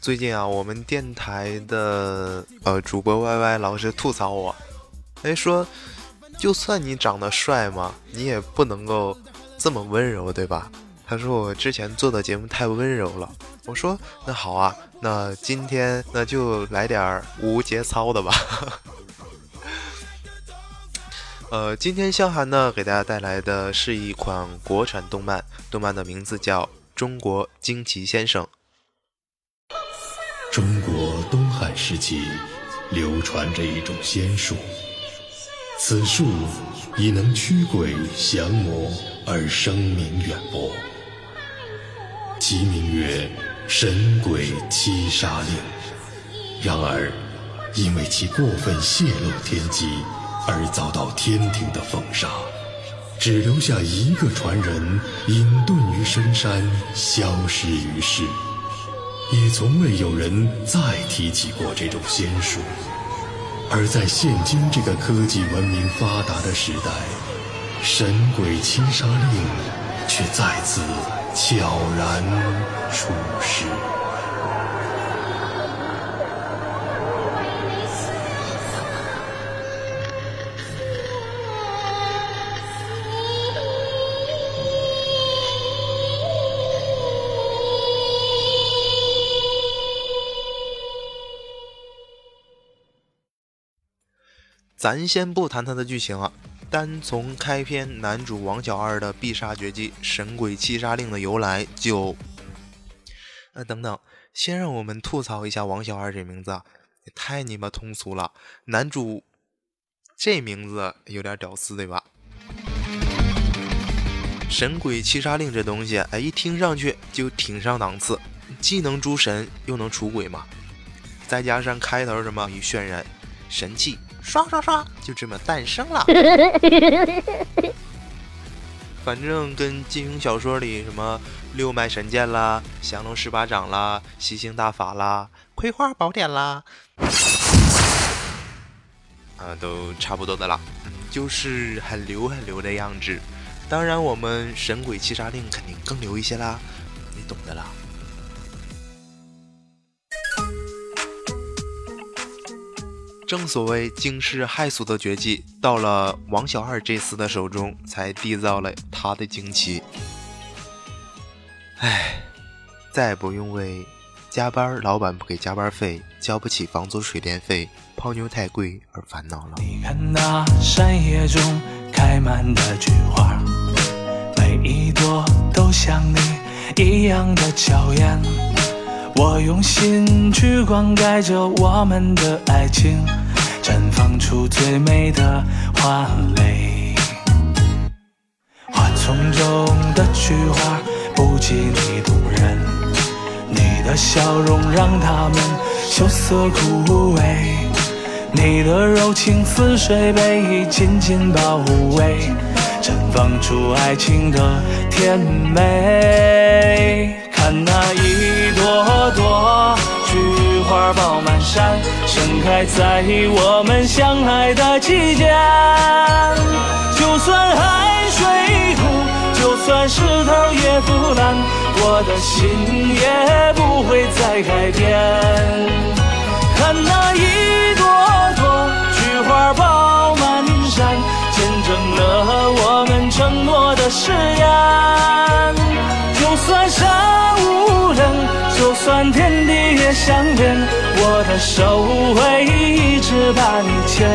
最近啊，我们电台的呃主播 Y Y 老是吐槽我，哎说，就算你长得帅嘛，你也不能够这么温柔，对吧？他说我之前做的节目太温柔了。我说那好啊，那今天那就来点无节操的吧。呃，今天香涵呢给大家带来的是一款国产动漫，动漫的名字叫《中国惊奇先生》。中国东汉时期流传着一种仙术，此术已能驱鬼降魔而声名远播，其名曰“神鬼七杀令”。然而，因为其过分泄露天机，而遭到天庭的封杀，只留下一个传人隐遁于深山，消失于世。也从未有人再提起过这种仙术，而在现今这个科技文明发达的时代，神鬼七杀令却再次悄然出世。咱先不谈它的剧情啊，单从开篇男主王小二的必杀绝技“神鬼七杀令”的由来就……呃，等等，先让我们吐槽一下王小二这名字，也太你妈通俗了！男主这名字有点屌丝，对吧？“神鬼七杀令”这东西，哎，一听上去就挺上档次，既能诛神，又能除鬼嘛。再加上开头什么一渲染神器。刷刷刷，就这么诞生了。反正跟金庸小说里什么六脉神剑啦、降龙十八掌啦、吸星大法啦、葵花宝典啦，啊，都差不多的啦。嗯，就是很流很流的样子。当然，我们神鬼七杀令肯定更流一些啦，你懂的啦。正所谓惊世骇俗的绝技，到了王小二这厮的手中，才缔造了他的惊奇。唉，再也不用为加班老板不给加班费、交不起房租水电费、泡妞太贵而烦恼了。你看那山野中开满的菊花，每一朵都像你一样的娇艳。我用心去灌溉着我们的爱情。绽放出最美的花蕾，花丛中的菊花不及你动人，你的笑容让它们羞涩枯萎，你的柔情似水被紧紧包围，绽放出爱情的甜美。看那一朵朵爆满山，盛开在我们相爱的季节。就算海水枯，就算石头也腐烂，我的心也不会再改变。看天地也相连，我的手会一直把你牵。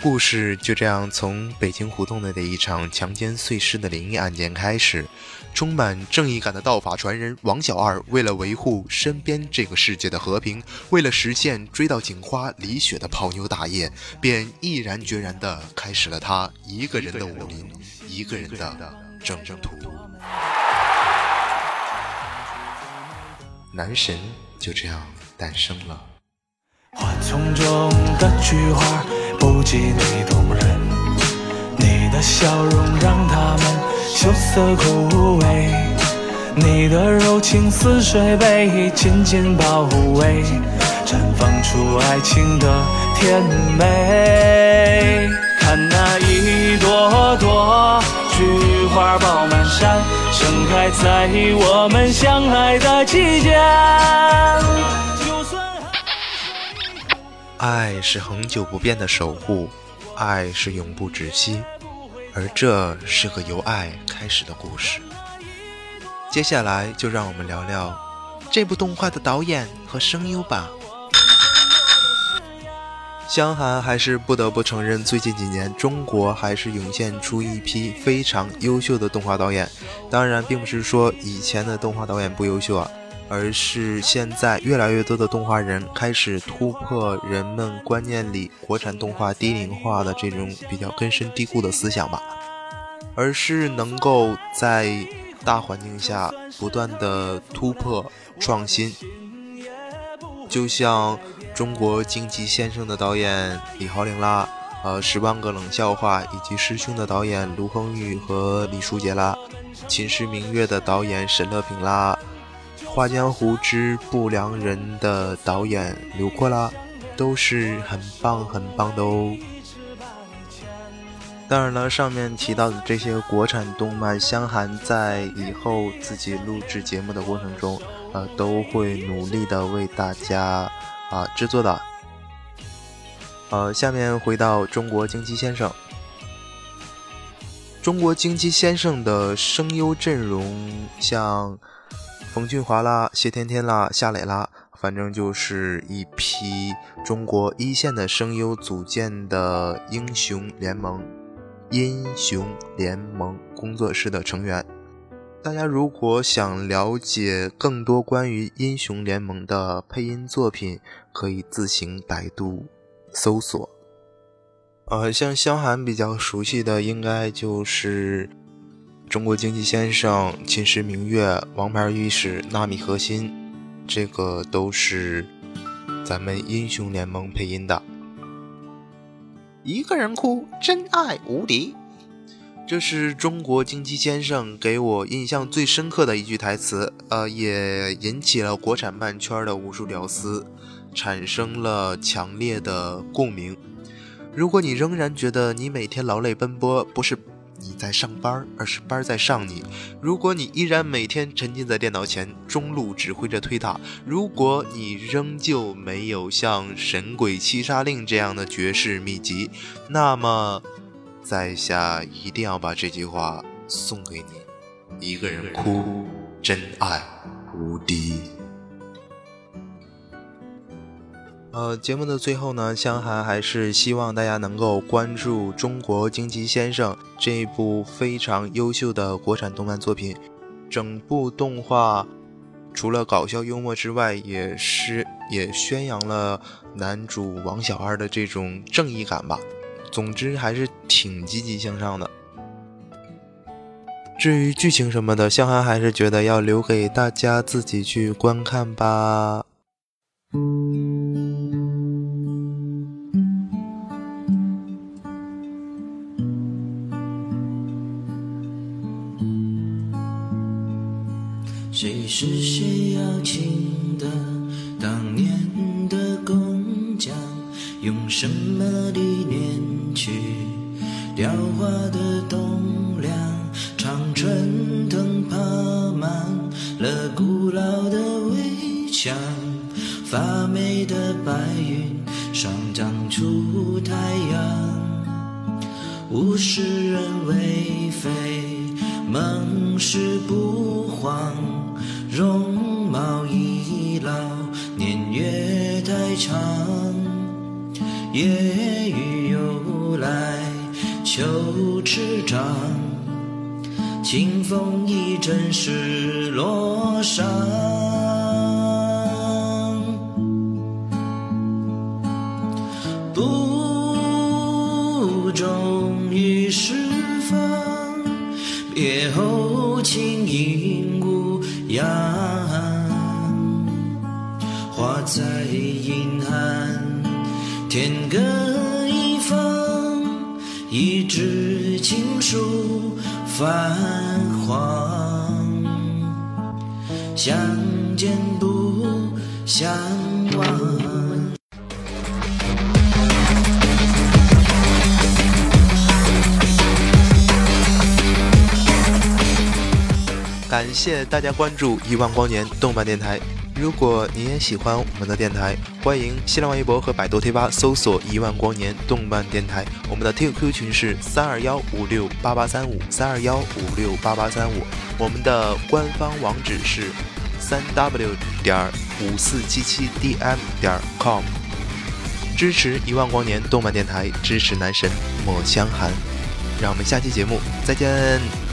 故事就这样从北京胡同内的一场强奸碎尸的灵异案件开始。充满正义感的道法传人王小二，为了维护身边这个世界的和平，为了实现追到警花李雪的泡妞大业，便毅然决然地开始了他一个人的武林，一个人的征途。男神就这样诞生了。花丛中的菊花不及你动人，你的笑容让他们。羞涩枯萎，你的柔情似水，被紧紧包围，绽放出爱情的甜美。爱在我们相爱的季节。爱是恒久不变的守护，爱是永不止息。而这是个由爱开始的故事。接下来就让我们聊聊这部动画的导演和声优吧。香韩还是不得不承认，最近几年中国还是涌现出一批非常优秀的动画导演。当然，并不是说以前的动画导演不优秀啊。而是现在越来越多的动画人开始突破人们观念里国产动画低龄化的这种比较根深蒂固的思想吧，而是能够在大环境下不断的突破创新。就像中国惊奇先生的导演李豪玲啦，呃，十万个冷笑话以及师兄的导演卢恒宇和李书杰啦，秦时明月的导演沈乐平啦。《画江湖之不良人》的导演刘阔拉都是很棒很棒的哦。当然了，上面提到的这些国产动漫，香寒在以后自己录制节目的过程中，呃，都会努力的为大家啊制作的。呃，下面回到中国惊奇先生，中国惊奇先生的声优阵容像。冯俊华啦，谢天天啦，夏磊啦，反正就是一批中国一线的声优组建的英雄联盟，英雄联盟工作室的成员。大家如果想了解更多关于英雄联盟的配音作品，可以自行百度搜索。呃，像萧寒比较熟悉的，应该就是。中国经济先生、秦时明月、王牌御史、纳米核心，这个都是咱们英雄联盟配音的。一个人哭，真爱无敌。这是中国金鸡先生给我印象最深刻的一句台词，呃，也引起了国产漫圈的无数屌丝，产生了强烈的共鸣。如果你仍然觉得你每天劳累奔波不是。你在上班，而是班在上你。如果你依然每天沉浸在电脑前，中路指挥着推塔；如果你仍旧没有像《神鬼七杀令》这样的绝世秘籍，那么，在下一定要把这句话送给你：一个人哭，真爱无敌。呃，节目的最后呢，香涵还是希望大家能够关注《中国惊奇先生》这一部非常优秀的国产动漫作品。整部动画除了搞笑幽默之外，也是也宣扬了男主王小二的这种正义感吧。总之还是挺积极向上的。至于剧情什么的，向涵还是觉得要留给大家自己去观看吧。谁是谁邀请什么理念去雕花的栋梁？长春藤爬满了古老的围墙，发霉的白云上长出太阳，物是人为非，梦。是不慌，容貌已老，年月太长。夜雨又来，秋池涨，清风一阵失落伤。不忠于释放，别后轻吟无恙。花在阴寒，天各一方，一纸情书泛黄。相见不相忘。感谢大家关注一万光年动漫电台。如果你也喜欢我们的电台，欢迎新浪微博和百度贴吧搜索“一万光年动漫电台”。我们的 QQ 群是三二幺五六八八三五三二幺五六八八三五。我们的官方网址是三 w 点五四七七 dm 点 com。支持一万光年动漫电台，支持男神莫香寒。让我们下期节目再见。